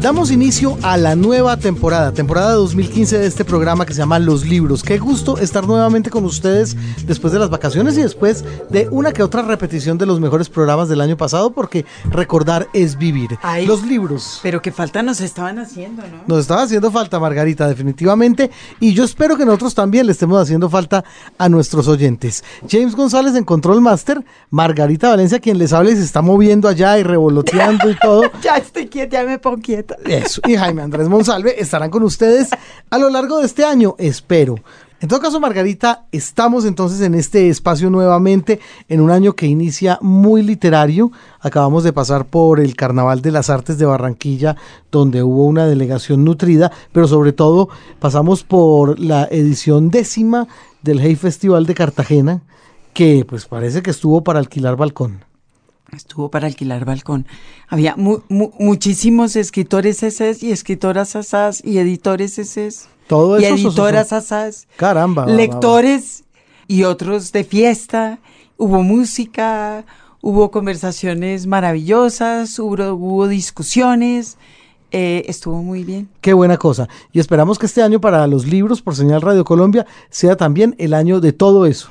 Damos inicio a la nueva temporada, temporada 2015 de este programa que se llama Los Libros. Qué gusto estar nuevamente con ustedes después de las vacaciones y después de una que otra repetición de los mejores programas del año pasado, porque recordar es vivir. los libros. Pero qué falta nos estaban haciendo, ¿no? Nos estaba haciendo falta, Margarita, definitivamente. Y yo espero que nosotros también le estemos haciendo falta a nuestros oyentes. James González en Control Master, Margarita Valencia, quien les habla y se está moviendo allá y revoloteando y todo. ya estoy quieta, ya me pongo quieta. Eso. Y Jaime Andrés Monsalve estarán con ustedes a lo largo de este año, espero. En todo caso, Margarita, estamos entonces en este espacio nuevamente, en un año que inicia muy literario. Acabamos de pasar por el Carnaval de las Artes de Barranquilla, donde hubo una delegación nutrida, pero sobre todo pasamos por la edición décima del Hey Festival de Cartagena, que pues parece que estuvo para alquilar balcón estuvo para alquilar balcón. Había muchísimos escritores esas y escritoras asas y editores esas. Todo eso. Y editoras asas. Caramba. Lectores y otros de fiesta. Hubo música, hubo conversaciones maravillosas, hubo, hubo discusiones. Eh, estuvo muy bien. Qué buena cosa. Y esperamos que este año para los libros por Señal Radio Colombia sea también el año de todo eso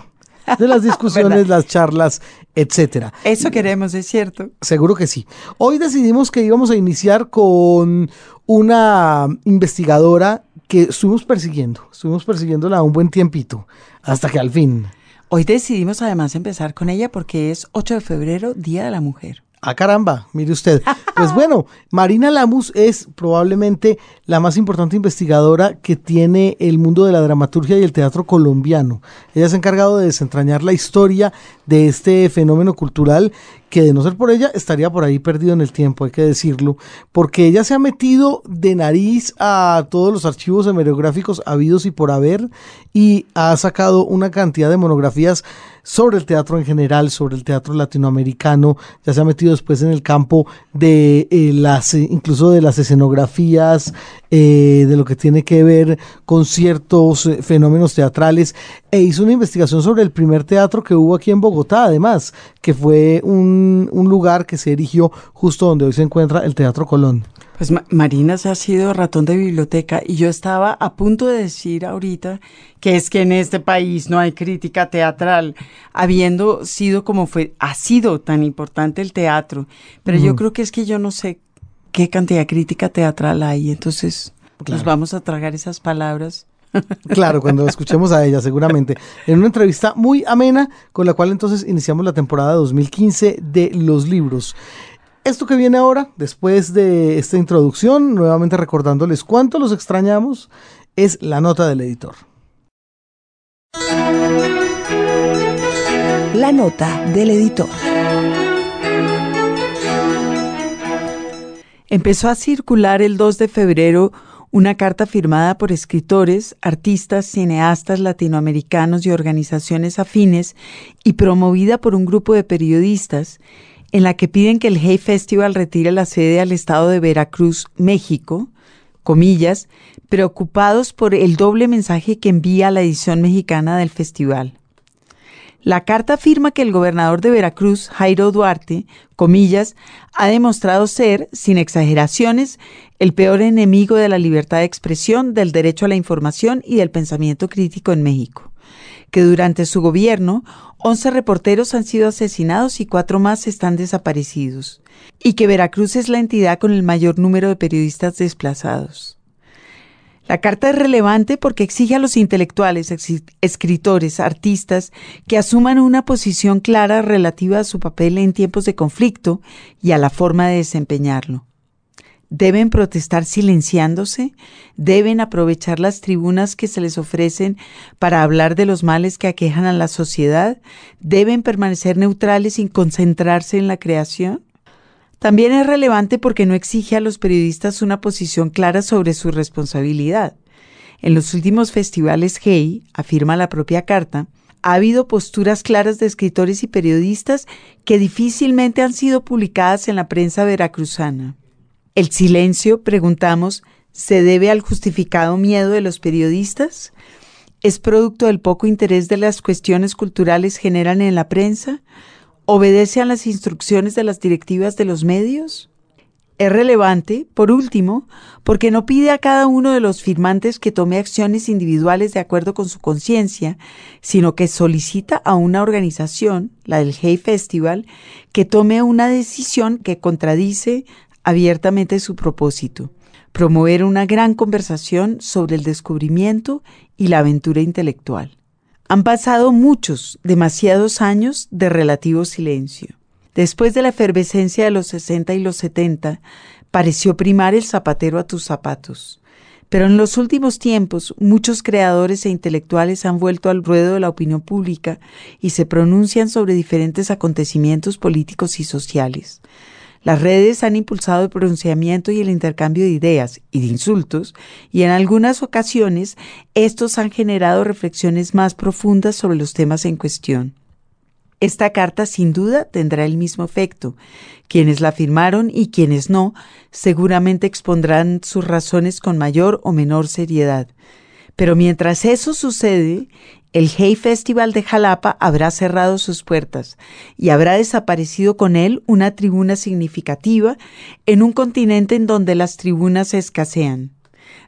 de las discusiones, las charlas, etcétera. Eso queremos, es cierto. Seguro que sí. Hoy decidimos que íbamos a iniciar con una investigadora que estuvimos persiguiendo, estuvimos persiguiéndola un buen tiempito, hasta que al fin. Hoy decidimos además empezar con ella porque es 8 de febrero, Día de la Mujer. Ah, caramba, mire usted. Pues bueno, Marina Lamus es probablemente la más importante investigadora que tiene el mundo de la dramaturgia y el teatro colombiano. Ella se ha encargado de desentrañar la historia de este fenómeno cultural que de no ser por ella estaría por ahí perdido en el tiempo, hay que decirlo, porque ella se ha metido de nariz a todos los archivos hemerográficos habidos y por haber y ha sacado una cantidad de monografías sobre el teatro en general, sobre el teatro latinoamericano, ya se ha metido después en el campo de eh, las, incluso de las escenografías, eh, de lo que tiene que ver con ciertos eh, fenómenos teatrales, e hizo una investigación sobre el primer teatro que hubo aquí en Bogotá, además, que fue un, un lugar que se erigió justo donde hoy se encuentra el Teatro Colón. Pues Marina se ha sido ratón de biblioteca y yo estaba a punto de decir ahorita que es que en este país no hay crítica teatral, habiendo sido como fue, ha sido tan importante el teatro, pero yo creo que es que yo no sé qué cantidad de crítica teatral hay, entonces nos vamos a tragar esas palabras. Claro, cuando escuchemos a ella, seguramente. En una entrevista muy amena, con la cual entonces iniciamos la temporada 2015 de los libros. Esto que viene ahora, después de esta introducción, nuevamente recordándoles cuánto los extrañamos, es la nota del editor. La nota del editor. Empezó a circular el 2 de febrero una carta firmada por escritores, artistas, cineastas latinoamericanos y organizaciones afines y promovida por un grupo de periodistas en la que piden que el Hey Festival retire la sede al estado de Veracruz, México, comillas, preocupados por el doble mensaje que envía la edición mexicana del festival. La carta afirma que el gobernador de Veracruz, Jairo Duarte, comillas, ha demostrado ser, sin exageraciones, el peor enemigo de la libertad de expresión, del derecho a la información y del pensamiento crítico en México que durante su gobierno 11 reporteros han sido asesinados y cuatro más están desaparecidos, y que Veracruz es la entidad con el mayor número de periodistas desplazados. La carta es relevante porque exige a los intelectuales, escritores, artistas que asuman una posición clara relativa a su papel en tiempos de conflicto y a la forma de desempeñarlo deben protestar silenciándose, deben aprovechar las tribunas que se les ofrecen para hablar de los males que aquejan a la sociedad, deben permanecer neutrales sin concentrarse en la creación. También es relevante porque no exige a los periodistas una posición clara sobre su responsabilidad. En los últimos festivales Hey, afirma la propia carta, ha habido posturas claras de escritores y periodistas que difícilmente han sido publicadas en la prensa veracruzana. El silencio, preguntamos, ¿Se debe al justificado miedo de los periodistas? ¿Es producto del poco interés de las cuestiones culturales generan en la prensa? ¿Obedece a las instrucciones de las directivas de los medios? Es relevante, por último, porque no pide a cada uno de los firmantes que tome acciones individuales de acuerdo con su conciencia, sino que solicita a una organización, la del Hey Festival, que tome una decisión que contradice abiertamente su propósito, promover una gran conversación sobre el descubrimiento y la aventura intelectual. Han pasado muchos, demasiados años de relativo silencio. Después de la efervescencia de los 60 y los 70, pareció primar el zapatero a tus zapatos. Pero en los últimos tiempos, muchos creadores e intelectuales han vuelto al ruedo de la opinión pública y se pronuncian sobre diferentes acontecimientos políticos y sociales. Las redes han impulsado el pronunciamiento y el intercambio de ideas y de insultos, y en algunas ocasiones estos han generado reflexiones más profundas sobre los temas en cuestión. Esta carta sin duda tendrá el mismo efecto. Quienes la firmaron y quienes no seguramente expondrán sus razones con mayor o menor seriedad. Pero mientras eso sucede, el Hey Festival de Jalapa habrá cerrado sus puertas y habrá desaparecido con él una tribuna significativa en un continente en donde las tribunas escasean.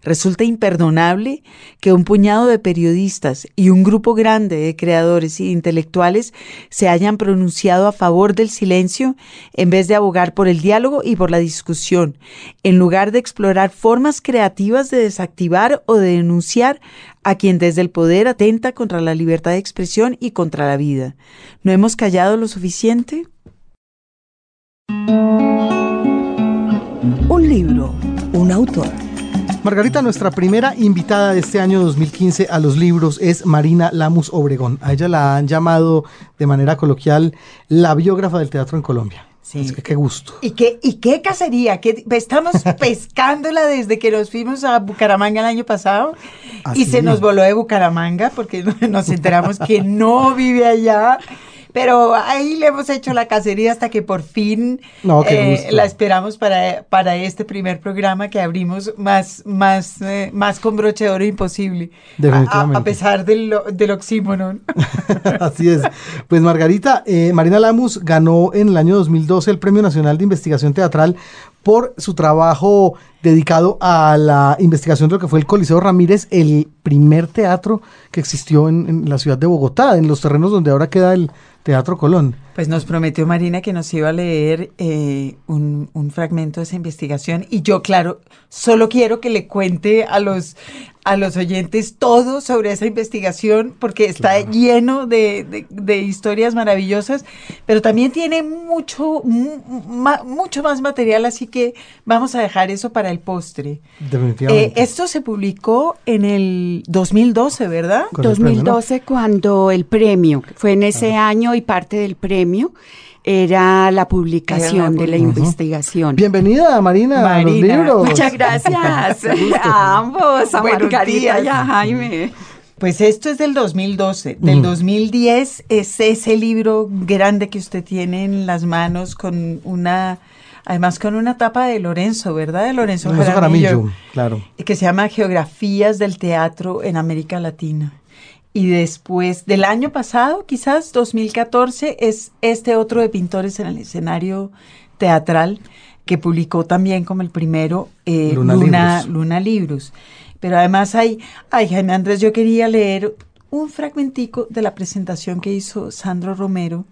Resulta imperdonable que un puñado de periodistas y un grupo grande de creadores e intelectuales se hayan pronunciado a favor del silencio en vez de abogar por el diálogo y por la discusión, en lugar de explorar formas creativas de desactivar o de denunciar a quien desde el poder atenta contra la libertad de expresión y contra la vida. ¿No hemos callado lo suficiente? Un libro, un autor. Margarita, nuestra primera invitada de este año 2015 a los libros es Marina Lamus Obregón. A ella la han llamado de manera coloquial la biógrafa del teatro en Colombia. Sí. Es que qué gusto. ¿Y qué, y qué cacería? ¿Qué, estamos pescándola desde que nos fuimos a Bucaramanga el año pasado y se nos voló de Bucaramanga porque nos enteramos que no vive allá. Pero ahí le hemos hecho la cacería hasta que por fin eh, la esperamos para, para este primer programa que abrimos más, más, eh, más con broche de oro imposible. Definitivamente. A, pesar del, del oxímoron. Así es. Pues Margarita, eh, Marina Lamus ganó en el año 2012 el Premio Nacional de Investigación Teatral por su trabajo dedicado a la investigación de lo que fue el Coliseo Ramírez, el primer teatro que existió en la ciudad de Bogotá, en los terrenos donde ahora queda el Teatro Colón. Pues nos prometió Marina que nos iba a leer eh, un, un, fragmento de esa investigación y yo, claro, solo quiero que le cuente a los, a los oyentes todo sobre esa investigación porque está lleno de, de, historias maravillosas, pero también tiene mucho, mucho más material, así que vamos a dejar eso para el postre. Definitivamente. Eh, esto se publicó en el 2012, ¿verdad? 2012 cuando el premio, fue en ese año y parte del premio era la publicación de la investigación. Bienvenida, Marina, a los libros. Muchas gracias a ambos, a Margarita y a Jaime. Pues esto es del 2012. Del 2010 es ese libro grande que usted tiene en las manos con una, además con una tapa de Lorenzo, ¿verdad? De Lorenzo, Lorenzo Jaramillo, claro. Que se llama Geografías del Teatro en América Latina. Y después del año pasado, quizás 2014, es este otro de pintores en el escenario teatral que publicó también como el primero eh, Luna, Luna, Libros. Pero además hay, ay Jaime Andrés, yo quería leer un fragmentico de la presentación que hizo Sandro Romero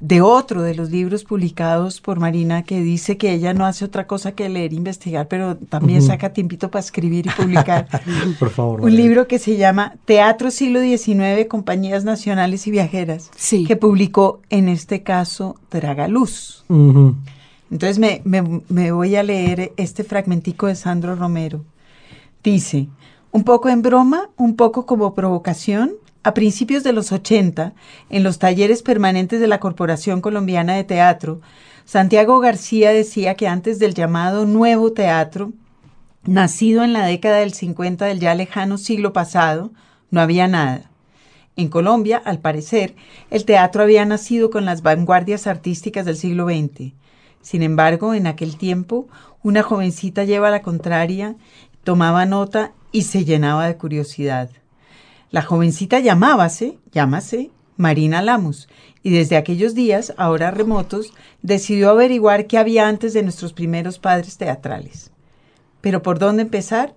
de otro de los libros publicados por Marina que dice que ella no hace otra cosa que leer e investigar, pero también saca tiempito para escribir y publicar. por favor. Un libro que se llama Teatro Siglo XIX, Compañías Nacionales y Viajeras, sí. que publicó en este caso Tragaluz. Entonces me, me voy a leer este fragmentico de Sandro Romero. Dice, un poco en broma, un poco como provocación, a principios de los 80, en los talleres permanentes de la Corporación Colombiana de Teatro, Santiago García decía que antes del llamado nuevo teatro, nacido en la década del 50 del ya lejano siglo pasado, no había nada. En Colombia, al parecer, el teatro había nacido con las vanguardias artísticas del siglo XX. Sin embargo, en aquel tiempo, una jovencita lleva la contraria, tomaba nota y se llenaba de curiosidad. La jovencita llamábase, llámase, Marina Lamus, y desde aquellos días, ahora remotos, decidió averiguar qué había antes de nuestros primeros padres teatrales. Pero ¿por dónde empezar?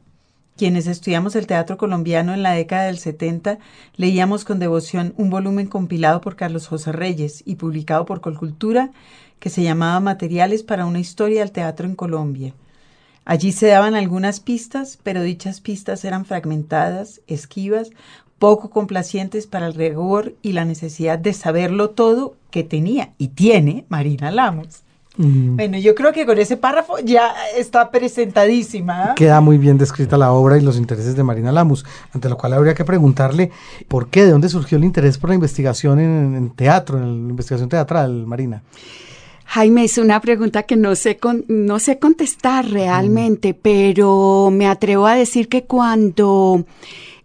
Quienes estudiamos el teatro colombiano en la década del 70 leíamos con devoción un volumen compilado por Carlos José Reyes y publicado por Colcultura que se llamaba Materiales para una historia del teatro en Colombia. Allí se daban algunas pistas, pero dichas pistas eran fragmentadas, esquivas, poco complacientes para el rigor y la necesidad de saberlo todo que tenía y tiene Marina Lamos. Bueno, yo creo que con ese párrafo ya está presentadísima. Queda muy bien descrita la obra y los intereses de Marina Lamus, ante lo cual habría que preguntarle por qué, de dónde surgió el interés por la investigación en, teatro, en la investigación teatral, Marina. Jaime, es una pregunta que no sé, no sé contestar realmente, pero me atrevo a decir que cuando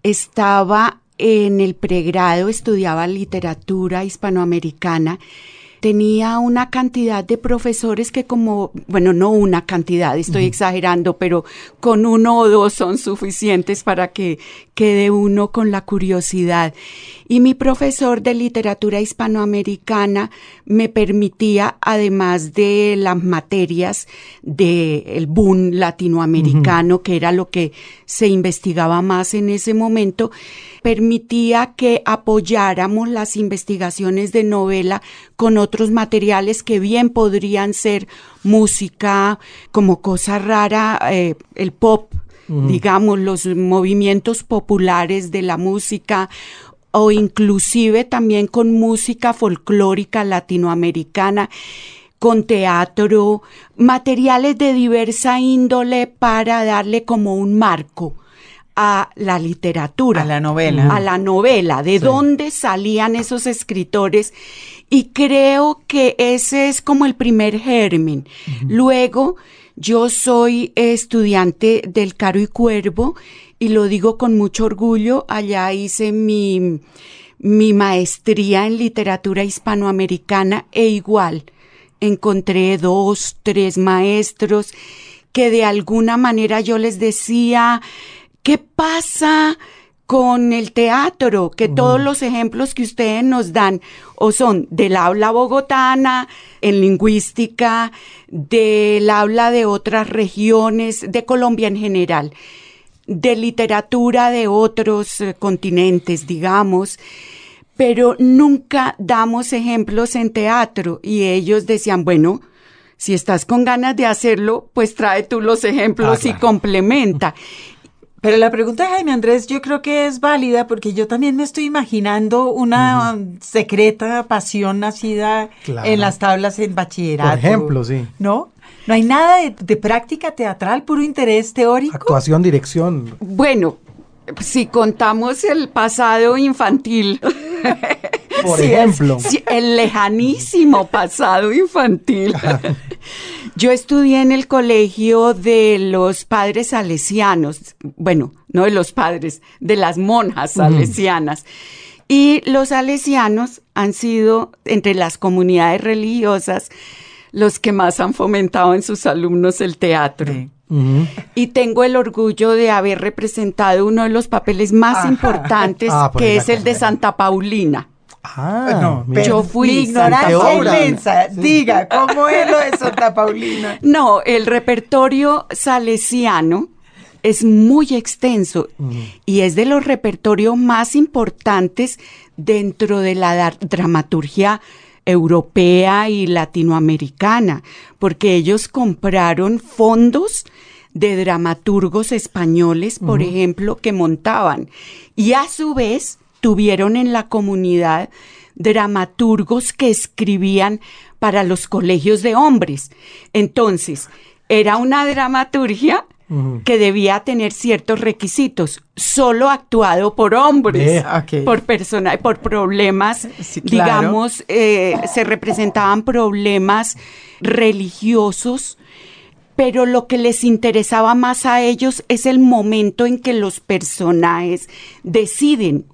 estaba en el pregrado, estudiaba literatura hispanoamericana, tenía una cantidad de profesores que como, bueno, no una cantidad, estoy exagerando, pero con uno o dos son suficientes para que quede uno con la curiosidad. Y mi profesor de literatura hispanoamericana me permitía, además de las materias del boom latinoamericano, que era lo que se investigaba más en ese momento, permitía que apoyáramos las investigaciones de novela con otros materiales que bien podrían ser música, como cosa rara, eh, el pop, digamos, los movimientos populares de la música o inclusive también con música folclórica latinoamericana con teatro, materiales de diversa índole para darle como un marco a la literatura. A la novela. A la novela, de dónde salían esos escritores. Y creo que ese es como el primer germen. Luego, yo soy estudiante del Caro y Cuervo y lo digo con mucho orgullo. Allá hice mi, mi maestría en literatura hispanoamericana e igual encontré dos, tres maestros que de alguna manera yo les decía, ¿Qué pasa con el teatro? Que todos los ejemplos que ustedes nos dan o son del habla bogotana, en lingüística, del habla de otras regiones, de Colombia en general, de literatura de otros eh, continentes, digamos pero nunca damos ejemplos en teatro y ellos decían, bueno, si estás con ganas de hacerlo, pues trae tú los ejemplos ah, y complementa. Pero la pregunta de Jaime Andrés yo creo que es válida porque yo también me estoy imaginando una secreta pasión nacida en las tablas en bachillerato. Por ejemplo, sí. ¿No? No hay nada de, práctica teatral, puro interés teórico. Actuación, dirección. Bueno, si contamos el pasado infantil. Por ejemplo. el lejanísimo pasado infantil. Yo estudié en el colegio de los padres salesianos, bueno, no de los padres, de las monjas salesianas. Y los salesianos han sido, entre las comunidades religiosas, los que más han fomentado en sus alumnos el teatro. Y tengo el orgullo de haber representado uno de los papeles más importantes, ah, que es el de Santa Paulina. Ah, no, yo fui ignorancia inmensa. Diga, ¿cómo es lo de Santa Paulina? No, el repertorio salesiano es muy extenso y es de los repertorios más importantes dentro de la dramaturgia europea y latinoamericana, porque ellos compraron fondos de dramaturgos españoles, por ejemplo, que montaban y a su vez tuvieron en la comunidad dramaturgos que escribían para los colegios de hombres. Entonces, era una dramaturgia que debía tener ciertos requisitos, solo actuado por hombres, por personas, por problemas, digamos, eh, se representaban problemas religiosos, pero lo que les interesaba más a ellos es el momento en que los personajes deciden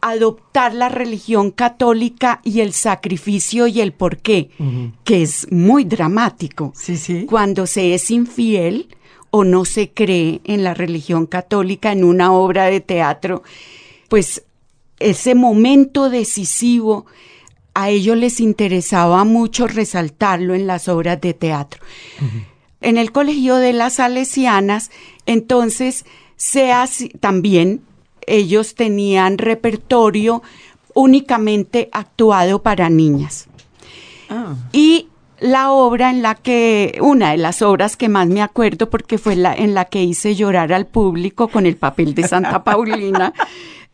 adoptar la religión católica y el sacrificio y el porqué, que es muy dramático. Sí, sí. Cuando se es infiel o no se cree en la religión católica en una obra de teatro, pues ese momento decisivo a ellos les interesaba mucho resaltarlo en las obras de teatro. En el Colegio de las Salesianas, entonces, se hace, también ellos tenían repertorio únicamente actuado para niñas. Ah. Y la obra en la que, una de las obras que más me acuerdo, porque fue la en la que hice llorar al público con el papel de Santa Paulina,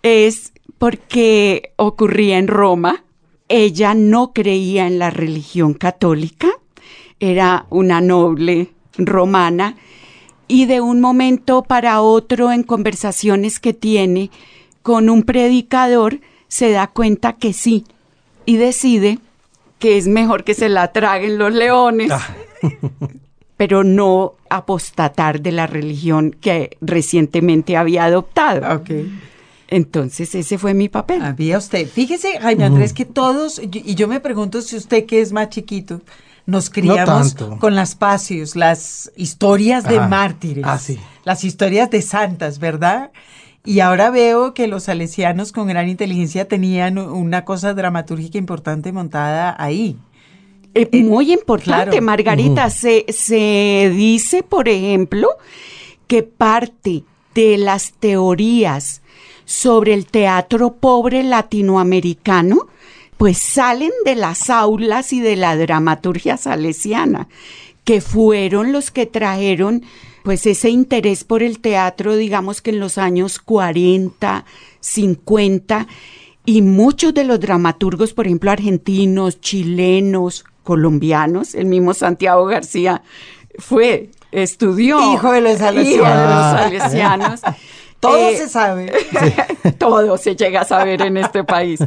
es porque ocurría en Roma. Ella no creía en la religión católica, era una noble romana y de un momento para otro en conversaciones que tiene con un predicador se da cuenta que sí y decide que es mejor que se la traguen los leones, pero no apostatar de la religión que recientemente había adoptado. Ok. Entonces ese fue mi papel. Había usted. Fíjese, Jaime Andrés, que todos, y yo me pregunto si usted que es más chiquito, nos criamos con las pasios, las historias de Ajá. mártires, Ah, sí. las historias de santas, ¿verdad? Y ahora veo que los salesianos con gran inteligencia tenían una cosa dramatúrgica importante montada ahí. Eh, muy importante, claro. Margarita. se, se dice, por ejemplo, que parte de las teorías sobre el teatro pobre latinoamericano, pues salen de las aulas y de la dramaturgia salesiana, que fueron los que trajeron pues ese interés por el teatro, digamos que en los años 40, 50, y muchos de los dramaturgos, por ejemplo, argentinos, chilenos, colombianos, el mismo Santiago García fue, estudió. Hijo de los Hijo de salesianos. Todo Eh, se sabe. todo se llega a saber en este país.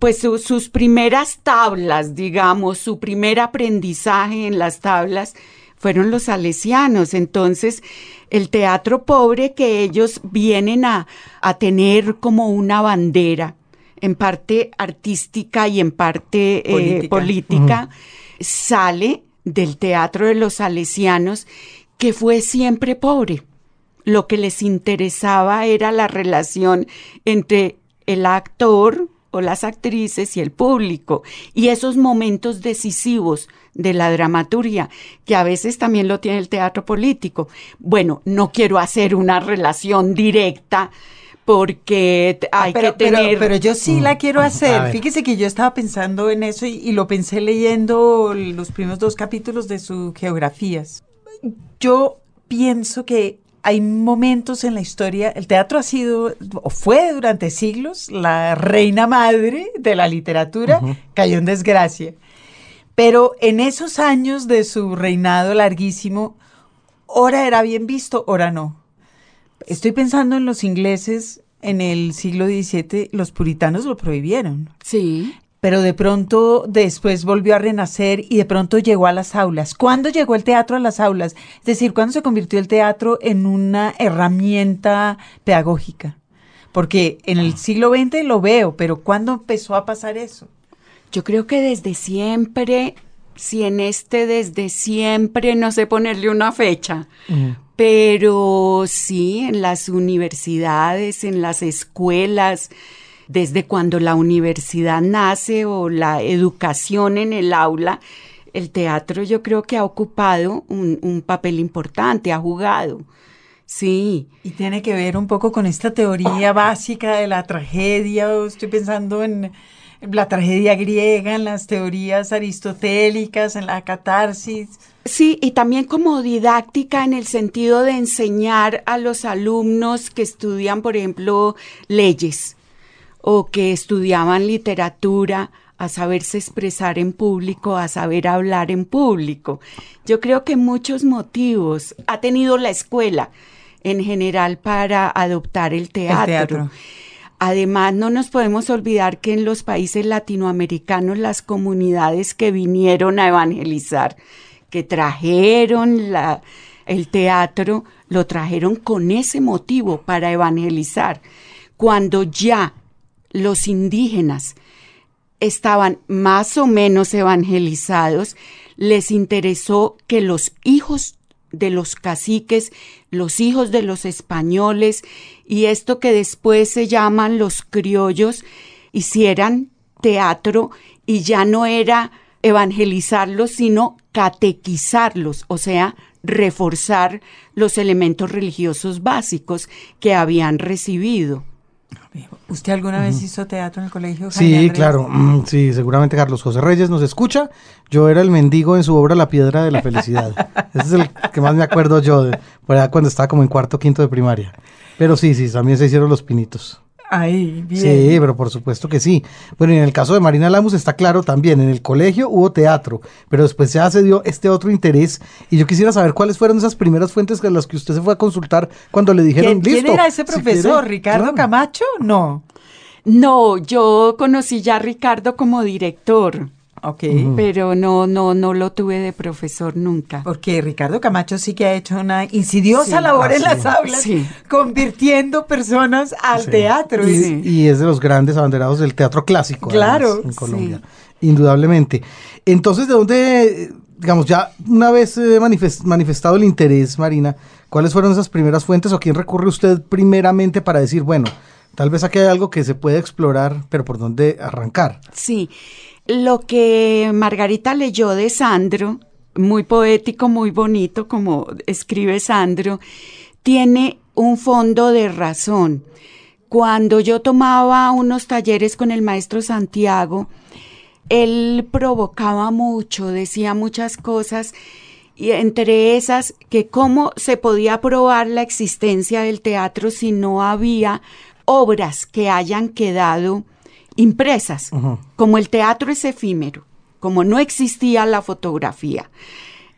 Pues su- sus primeras tablas, digamos, su primer aprendizaje en las tablas fueron los salesianos. Entonces, el teatro pobre que ellos vienen a, a tener como una bandera, en parte artística y en parte eh, Política. política, sale del teatro de los salesianos, que fue siempre pobre lo que les interesaba era la relación entre el actor o las actrices y el público y esos momentos decisivos de la dramaturgia que a veces también lo tiene el teatro político. Bueno, no quiero hacer una relación directa porque t- hay Ah, pero, que pero- tener pero yo sí la quiero A hacer. Fíjese que yo estaba pensando en eso y, y lo pensé leyendo los primeros dos capítulos de sus geografías. Yo pienso que hay momentos en la historia, el teatro ha sido o fue durante siglos la reina madre de la literatura, cayó en desgracia. Pero en esos años de su reinado larguísimo, ora era bien visto, ora no. Estoy pensando en los ingleses en el siglo XVII, los puritanos lo prohibieron, Sí. pero de pronto después volvió a renacer y de pronto llegó a las aulas. ¿Cuándo llegó el teatro a las aulas? Es decir, ¿cuándo se convirtió el teatro en una herramienta pedagógica? Porque en el siglo XX lo veo, pero ¿cuándo empezó a pasar eso? Yo creo que desde siempre, si en este desde siempre, no sé ponerle una fecha, pero sí en las universidades, en las escuelas, desde cuando la universidad nace o la educación en el aula, el teatro yo creo que ha ocupado un, un papel importante, ha jugado. Sí, Y tiene que ver un poco con esta teoría básica de la tragedia. Estoy pensando en la tragedia griega, en las teorías aristotélicas, en la catarsis. Sí, y también como didáctica en el sentido de enseñar a los alumnos que estudian, por ejemplo, leyes o que estudiaban literatura a saberse expresar en público, a saber hablar en público. Yo creo que muchos motivos ha tenido la escuela en general para adoptar el teatro. teatro. Además, no nos podemos olvidar que en los países latinoamericanos las comunidades que vinieron a evangelizar, que trajeron el teatro, lo trajeron con ese motivo para evangelizar. Cuando ya los indígenas estaban más o menos evangelizados, les interesó que los hijos de los caciques, los hijos de los españoles y esto que después se llaman los criollos, hicieran teatro y ya no era evangelizarlos, sino catequizarlos, o sea, reforzar los elementos religiosos básicos que habían recibido. ¿Usted alguna vez hizo teatro en el colegio? sí, claro. Mm, sí, seguramente Carlos José Reyes nos escucha. Yo era el mendigo en su obra La Piedra de la Felicidad. Ese es el que más me acuerdo yo, de, cuando estaba como en cuarto quinto de primaria. Pero sí, sí, también se hicieron los pinitos. Ahí, bien. Sí, pero por supuesto que sí. Bueno, y en el caso de Marina Lamus está claro también, en el colegio hubo teatro, pero después ya se dio este otro interés y yo quisiera saber cuáles fueron esas primeras fuentes con las que usted se fue a consultar cuando le dijeron, ¿Quién, listo. ¿Quién era ese profesor? ¿Ricardo Camacho? No. No, yo conocí ya a Ricardo como director. Ok. Pero no, no, no lo tuve de profesor nunca. Porque Ricardo Camacho sí que ha hecho una insidiosa labor en las aulas, convirtiendo personas al teatro. Y, es de los grandes abanderados del teatro clásico. Claro. en Colombia. Indudablemente. Entonces, ¿de dónde, digamos, ya una vez manifestado el interés, Marina, cuáles fueron esas primeras fuentes o quién recurre usted primeramente para decir, bueno, tal vez aquí hay algo que se puede explorar, pero por dónde arrancar? Sí. Lo que Margarita leyó de Sandro, muy poético, muy bonito, como escribe Sandro, tiene un fondo de razón. Cuando yo tomaba unos talleres con el maestro Santiago, él provocaba mucho, decía muchas cosas, y entre esas que cómo se podía probar la existencia del teatro si no había obras que hayan quedado impresas, como el teatro es efímero, como no existía la fotografía.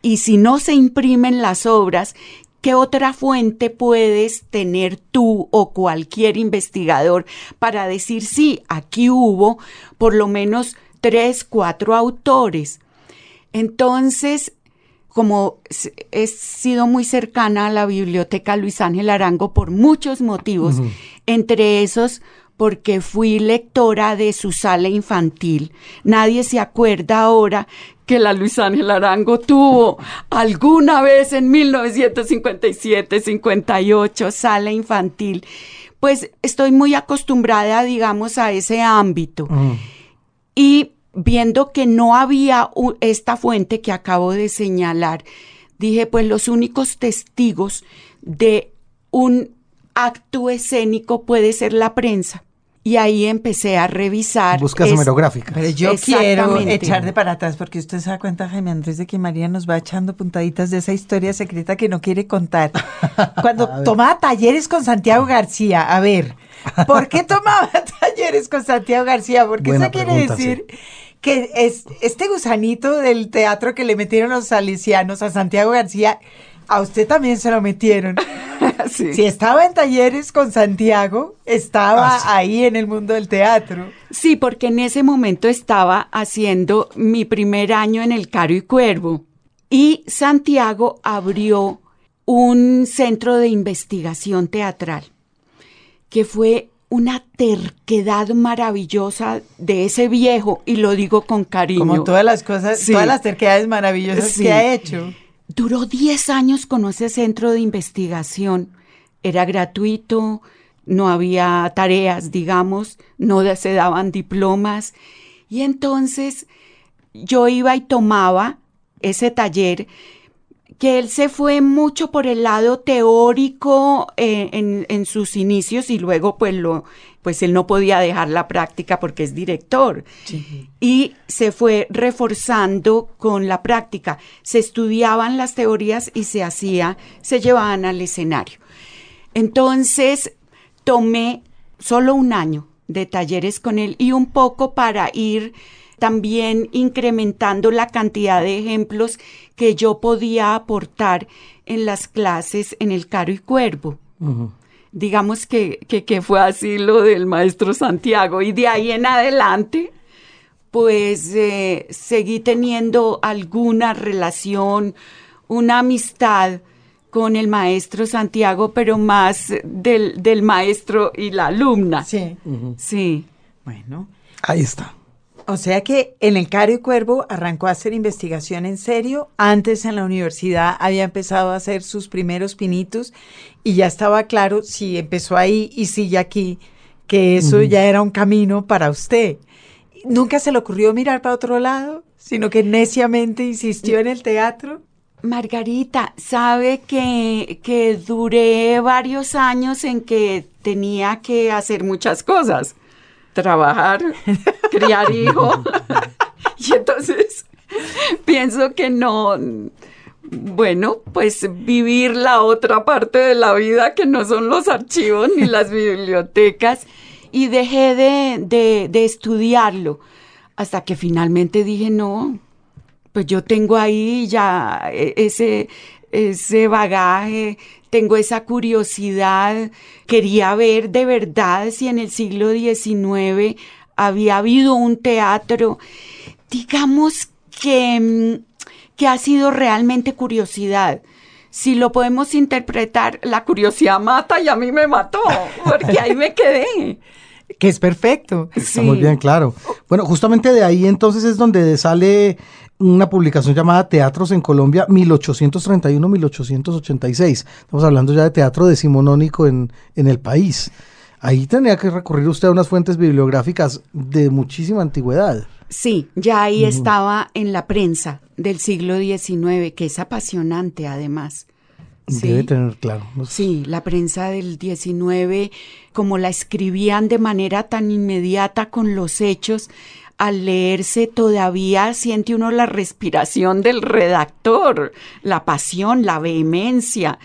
Y si no se imprimen las obras, ¿qué otra fuente puedes tener tú o cualquier investigador para decir, sí, aquí hubo por lo menos tres, cuatro autores? Entonces, como he sido muy cercana a la biblioteca Luis Ángel Arango por muchos motivos, entre esos porque fui lectora de su sala infantil. Nadie se acuerda ahora que la Luis Ángel Arango tuvo alguna vez en 1957-58 sala infantil. Pues estoy muy acostumbrada, digamos, a ese ámbito. Y viendo que no había esta fuente que acabo de señalar, dije, pues los únicos testigos de un acto escénico puede ser la prensa. Y ahí empecé a revisar. Buscas hemerográficas. Pero yo quiero echar de para atrás, porque usted se da cuenta, Jaime Andrés, de que María nos va echando puntaditas de esa historia secreta que no quiere contar. Cuando tomaba talleres con Santiago García, a ver, ¿por qué tomaba talleres con Santiago García? Porque eso quiere decir que es este gusanito del teatro que le metieron los salesianos a Santiago García, a usted también se lo metieron. Si estaba en talleres con Santiago, estaba ah, ahí en el mundo del teatro. Sí, porque en ese momento estaba haciendo mi primer año en el Caro y Cuervo. Y Santiago abrió un centro de investigación teatral, que fue una terquedad maravillosa de ese viejo, y lo digo con cariño. Como todas las cosas, todas las terquedades maravillosas que ha hecho. Duró 10 años con ese centro de investigación. Era gratuito, no había tareas, digamos, no se daban diplomas. Y entonces yo iba y tomaba ese taller que él se fue mucho por el lado teórico eh, en, sus inicios y luego pues lo pues él no podía dejar la práctica porque es director. Y se fue reforzando con la práctica. Se estudiaban las teorías y se hacía se llevaban al escenario. Entonces tomé solo un año de talleres con él y un poco para ir también incrementando la cantidad de ejemplos que yo podía aportar en las clases en el Caro y Cuervo. Digamos que, que, fue así lo del maestro Santiago y de ahí en adelante pues eh, seguí teniendo alguna relación, una amistad con el maestro Santiago, pero más del, del maestro y la alumna. Sí. Sí. Bueno. Ahí está. O sea que en el Cario Cuervo arrancó a hacer investigación en serio. Antes en la universidad había empezado a hacer sus primeros pinitos y ya estaba claro si empezó ahí y sigue aquí, que eso ya era un camino para usted. Nunca se le ocurrió mirar para otro lado, sino que neciamente insistió en el teatro. Margarita, sabe que, que duré varios años en que tenía que hacer muchas cosas. Trabajar, criar hijo. y entonces pienso que no, bueno, pues vivir la otra parte de la vida que no son los archivos ni las bibliotecas. Y dejé de, de, de estudiarlo hasta que finalmente dije, no, pues yo tengo ahí ya e, ese, ese bagaje, tengo esa curiosidad, quería ver de verdad si en el siglo XIX había habido un teatro, digamos que, mm, que ha sido realmente curiosidad. Si lo podemos interpretar, la curiosidad mata y a mí me mató, porque ahí me quedé. Que es perfecto. Está muy bien, claro. Bueno, justamente de ahí entonces es donde sale una publicación llamada Teatros en Colombia 1831-1886. Estamos hablando ya de teatro decimonónico en, en el país. Ahí tenía que recurrir usted a unas fuentes bibliográficas de muchísima antigüedad. Sí, ya ahí estaba en la prensa del siglo XIX, que es apasionante además. Debe tener claro. Sí, la prensa del 19, como la escribían de manera tan inmediata con los hechos, al leerse todavía siente uno la respiración del redactor, la pasión, la vehemencia.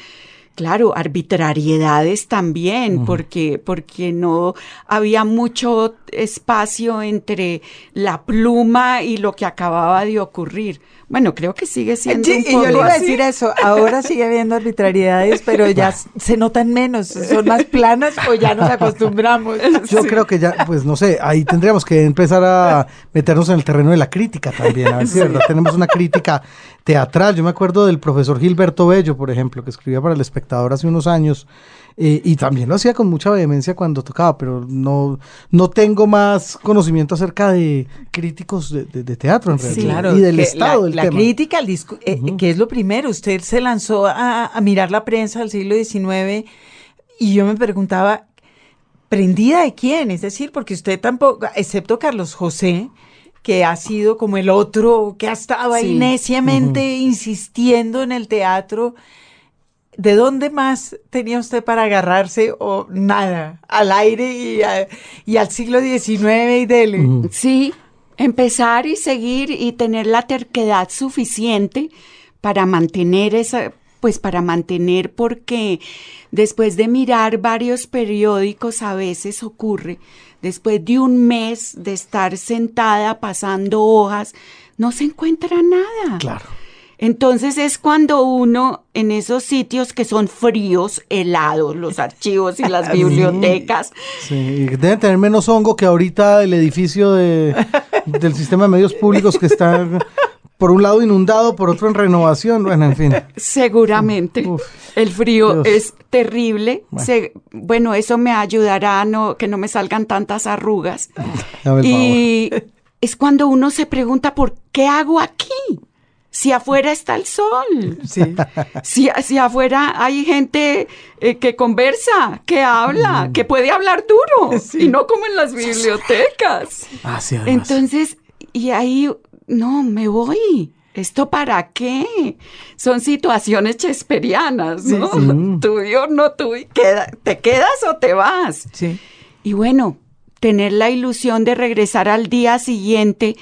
Claro, arbitrariedades también, porque, porque no había mucho espacio entre la pluma y lo que acababa de ocurrir. Bueno, creo que sigue siendo Sí, un y yo le poco iba a decir eso. Ahora sigue habiendo arbitrariedades, pero ya se notan menos. Son más planas o ya nos acostumbramos. Yo creo que ya, pues no sé, ahí tendríamos que empezar a meternos en el terreno de la crítica también, a ver si de verdad tenemos una crítica teatral. Yo me acuerdo del profesor Gilberto Bello, por ejemplo, que escribía para El Espectador hace unos años, eh, y también lo hacía con mucha vehemencia cuando tocaba, pero no, no tengo más conocimiento acerca de críticos de, de- de teatro en Sí, realidad, claro. y del que estado la, del la tema. crítica, el discu- eh, que es lo primero. Usted se lanzó a, a mirar la prensa del siglo XIX y yo me preguntaba, ¿prendida de quién? Es decir, porque usted tampoco, excepto Carlos José, que ha sido como el otro que ha estado ahí Sí. neciamente insistiendo en el teatro. ¿De dónde más tenía usted para agarrarse o nada? Al aire y, a- y al siglo XIX y dele. Sí, empezar y seguir y tener la terquedad suficiente para mantener esa, pues para mantener porque después de mirar varios periódicos a veces ocurre, después de un mes de estar sentada pasando hojas, no se encuentra nada. Claro. Entonces es cuando uno en esos sitios que son fríos, helados, los archivos y las bibliotecas, Sí, y deben tener menos hongo que ahorita el edificio de, del sistema de medios públicos que está por un lado inundado, por otro en renovación. Bueno, en fin. Seguramente. Uf, el frío Dios. es terrible. Bueno. Se- Bueno. eso me ayudará a no, que no me salgan tantas arrugas. Dame el y es cuando uno se pregunta, ¿por qué hago aquí? Si afuera está el sol. Sí. Si, si afuera hay gente eh, que conversa, que habla, que puede hablar duro. Sí. Y no como en las bibliotecas. Ah, sí. Entonces, y ahí, no, me voy. ¿Esto para qué? Son situaciones chesperianas, ¿no? Sí, sí. Tuyo, no. Queda- ¿Te quedas o te vas? Sí. Y bueno, tener la ilusión de regresar al día siguiente.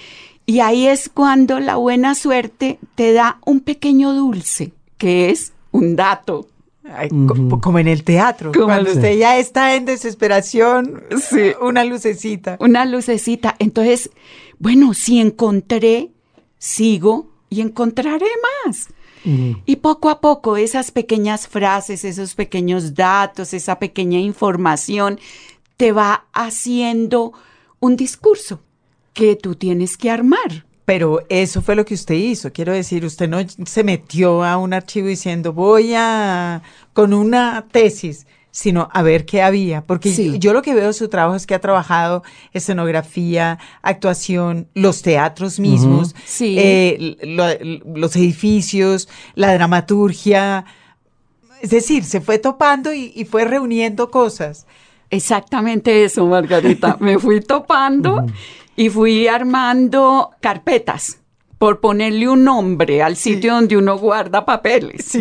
Y ahí es cuando la buena suerte te da un pequeño dulce, que es un dato. Ay, co- Como en el teatro. Como Cuando el- usted ya está en desesperación, Sí. una lucecita. una lucecita. Entonces, bueno, si encontré, sigo y encontraré más. Y poco a poco esas pequeñas frases, esos pequeños datos, esa pequeña información te va haciendo un discurso que tú tienes que armar. Pero eso fue lo que usted hizo. Quiero decir, usted no se metió a un archivo diciendo voy a con una tesis. sino a ver qué había, porque Sí. yo, yo lo que veo de su trabajo es que ha trabajado escenografía, actuación, los teatros mismos, Sí. eh, lo- los edificios, la dramaturgia, es decir, se fue topando y, y fue reuniendo cosas. Exactamente eso, Margarita. Me fui topando y fui armando carpetas por ponerle un nombre al sitio donde uno guarda papeles.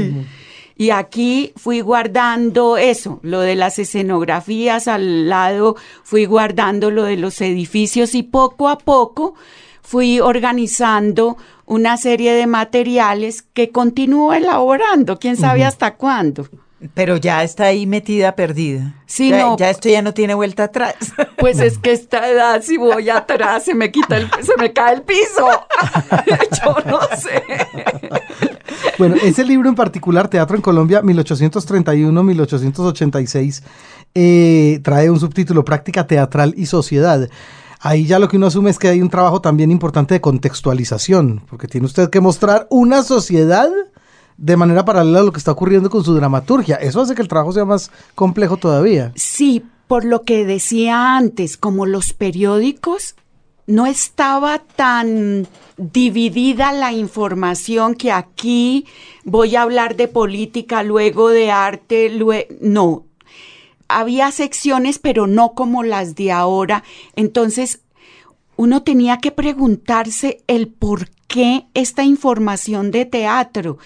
Y aquí fui guardando eso, lo de las escenografías, al lado fui guardando lo de los edificios y poco a poco fui organizando una serie de materiales que continúo elaborando, quién sabe hasta cuándo. Pero ya está ahí metida, perdida. Sí, ya, no. ya esto ya no tiene vuelta atrás. Pues es que esta edad, si voy atrás, se me quita el, se me cae el piso. Yo no sé. Bueno, ese libro en particular, Teatro en Colombia, 1831-1886, eh, trae un subtítulo, Práctica Teatral y Sociedad. Ahí ya lo que uno asume es que hay un trabajo también importante de contextualización, porque tiene usted que mostrar una sociedad de manera paralela a lo que está ocurriendo con su dramaturgia. Eso hace que el trabajo sea más complejo todavía. Sí, por lo que decía antes, como los periódicos, no estaba tan dividida la información que aquí voy a hablar de política, luego de arte, lue- no. Había secciones, pero no como las de ahora. Entonces, uno tenía que preguntarse el por qué esta información de teatro.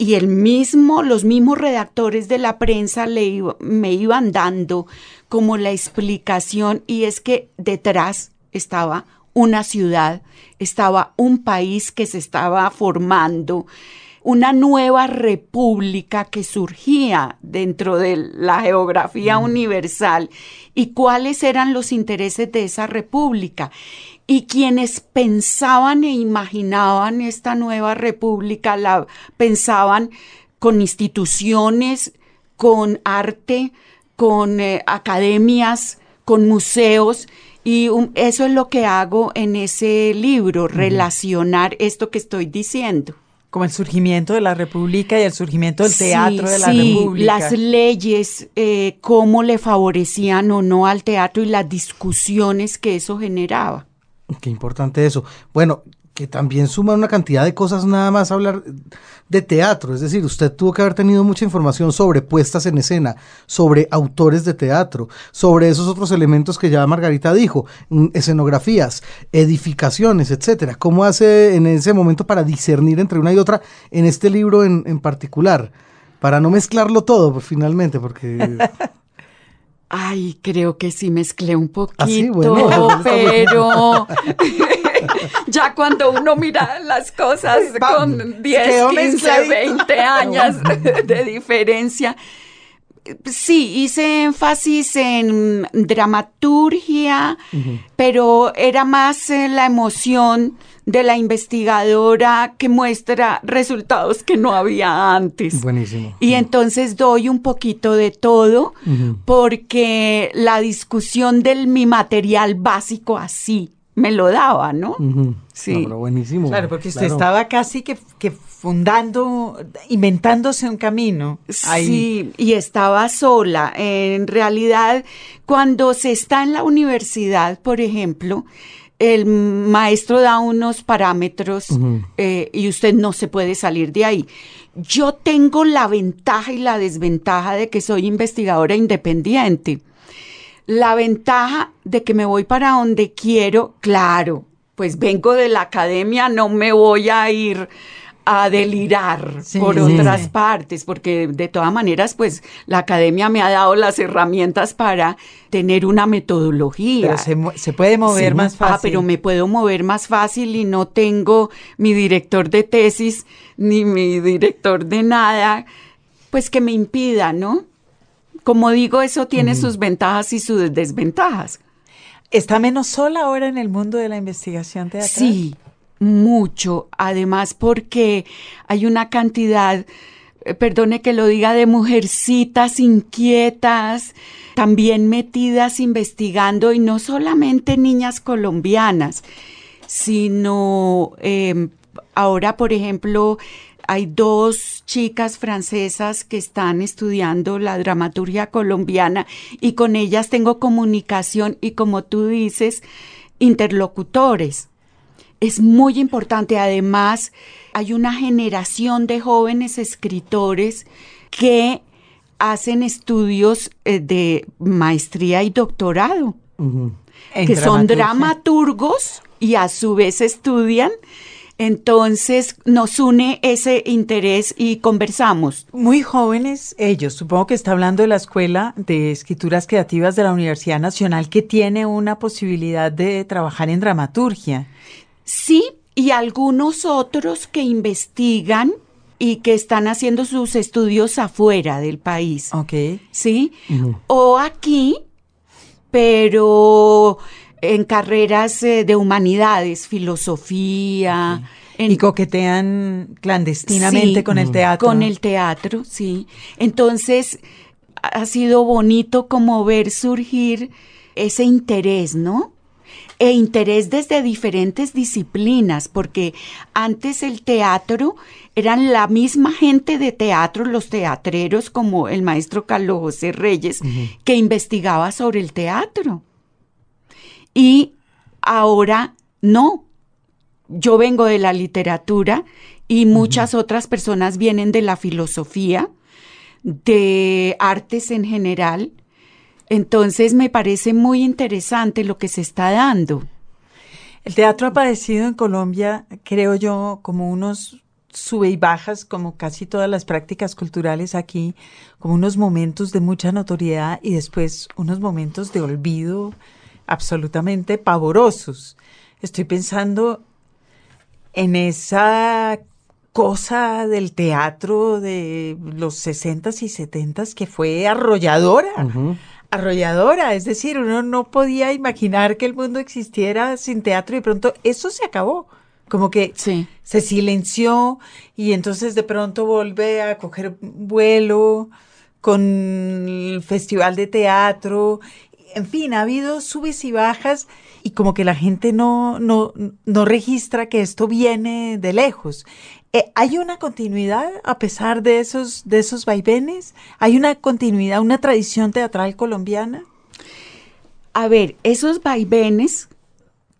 Y el mismo, los mismos redactores de la prensa le iba- me iban dando como la explicación y es que detrás estaba una ciudad, estaba un país que se estaba formando, una nueva república que surgía dentro de la geografía universal y cuáles eran los intereses de esa república. Y quienes pensaban e imaginaban esta nueva república, la pensaban con instituciones, con arte, con eh, academias, con museos. Y um, eso es lo que hago en ese libro, relacionar esto que estoy diciendo. Como el surgimiento de la República y el surgimiento del Sí, teatro de la sí, República. Las leyes, eh, cómo le favorecían o no al teatro y las discusiones que eso generaba. Qué importante eso. Bueno, que también suma una cantidad de cosas nada más hablar de teatro. Es decir, usted tuvo que haber tenido mucha información sobre puestas en escena, sobre autores de teatro, sobre esos otros elementos que ya Margarita dijo, mm, escenografías, edificaciones, etcétera. ¿Cómo hace en ese momento para discernir entre una y otra en este libro en, en particular? Para no mezclarlo todo, pues, finalmente, porque Ay, creo que sí mezclé un poquito, Ah, sí, bueno, eso está muy bien. pero ya cuando uno mira las cosas con 10, quedó 15, mezcladito. 20 años de diferencia, sí, hice énfasis en dramaturgia, pero era más eh, la emoción de la investigadora que muestra resultados que no había antes. buenísimo. Y entonces doy un poquito de todo porque la discusión del mi material básico así me lo daba, ¿no? Sí. No, pero buenísimo. Claro, porque usted Claro. estaba casi que, que fundando, inventándose un camino. ahí. Sí, y estaba sola. En realidad, cuando se está en la universidad, por ejemplo, el maestro da unos parámetros eh, y usted no se puede salir de ahí. Yo tengo la ventaja y la desventaja de que soy investigadora independiente. La ventaja de que me voy para donde quiero, claro, pues vengo de la academia, no me voy a ir a delirar Sí, por otras sí. partes, porque de todas maneras, pues la academia me ha dado las herramientas para tener una metodología. Pero se, puede mover más fácil. Ah, pero me puedo mover más fácil y no tengo mi director de tesis ni mi director de nada, pues que me impida, ¿no? Como digo, eso tiene sus ventajas y sus desventajas. ¿Está menos sola ahora en el mundo de la investigación teatral? Sí, mucho. Además, porque hay una cantidad, eh, perdone que lo diga, de mujercitas inquietas, también metidas investigando, y no solamente niñas colombianas, sino eh, ahora, por ejemplo, hay dos chicas francesas que están estudiando la dramaturgia colombiana y con ellas tengo comunicación y como tú dices, interlocutores. Es muy importante. Además, hay una generación de jóvenes escritores que hacen estudios eh, de maestría y doctorado, que son dramaturgos y a su vez estudian. Entonces nos une ese interés y conversamos. Muy jóvenes ellos, supongo que está hablando de la Escuela de Escrituras Creativas de la Universidad Nacional que tiene una posibilidad de trabajar en dramaturgia. Sí, y algunos otros que investigan y que están haciendo sus estudios afuera del país. Ok. ¿Sí? O aquí, pero en carreras eh, de humanidades, filosofía. y coquetean clandestinamente con el teatro. Con el teatro, sí. Entonces, ha sido bonito como ver surgir ese interés, ¿no? e interés desde diferentes disciplinas, porque antes el teatro eran la misma gente de teatro, los teatreros como el maestro Carlos José Reyes, que investigaba sobre el teatro. Y ahora no. Yo vengo de la literatura y muchas otras personas vienen de la filosofía, de artes en general, entonces me parece muy interesante lo que se está dando. El teatro ha padecido en Colombia, creo yo, como unos sube y bajas, como casi todas las prácticas culturales aquí, como unos momentos de mucha notoriedad y después unos momentos de olvido absolutamente pavorosos. Estoy pensando en esa cosa del teatro de los 60s y 70s que fue arrolladora arrolladora, es decir, uno no podía imaginar que el mundo existiera sin teatro y de pronto eso se acabó. Como que se silenció y entonces de pronto vuelve a coger vuelo con el festival de teatro. En fin, ha habido subes y bajas y como que la gente no, no, no registra que esto viene de lejos. Eh, ¿Hay una continuidad a pesar de esos, de esos vaivenes? ¿Hay una continuidad, una tradición teatral colombiana? A ver, esos vaivenes,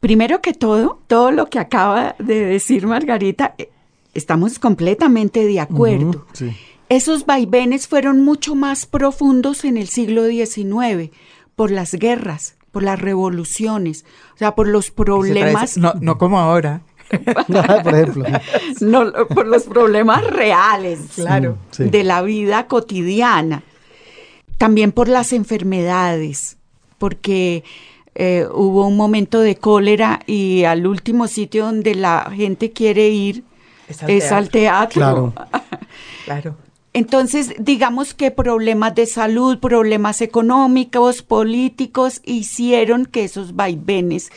primero que todo, todo lo que acaba de decir Margarita, eh, estamos completamente de acuerdo. Esos vaivenes fueron mucho más profundos en el siglo XIX por las guerras, por las revoluciones, o sea, por los problemas. No, no como ahora. por ejemplo. No, por los problemas reales, claro, de la vida cotidiana. También por las enfermedades, porque eh, hubo un momento de cólera y al último sitio donde la gente quiere ir es al teatro. Claro. claro. Entonces, digamos que problemas de salud, problemas económicos, políticos, hicieron que esos vaivenes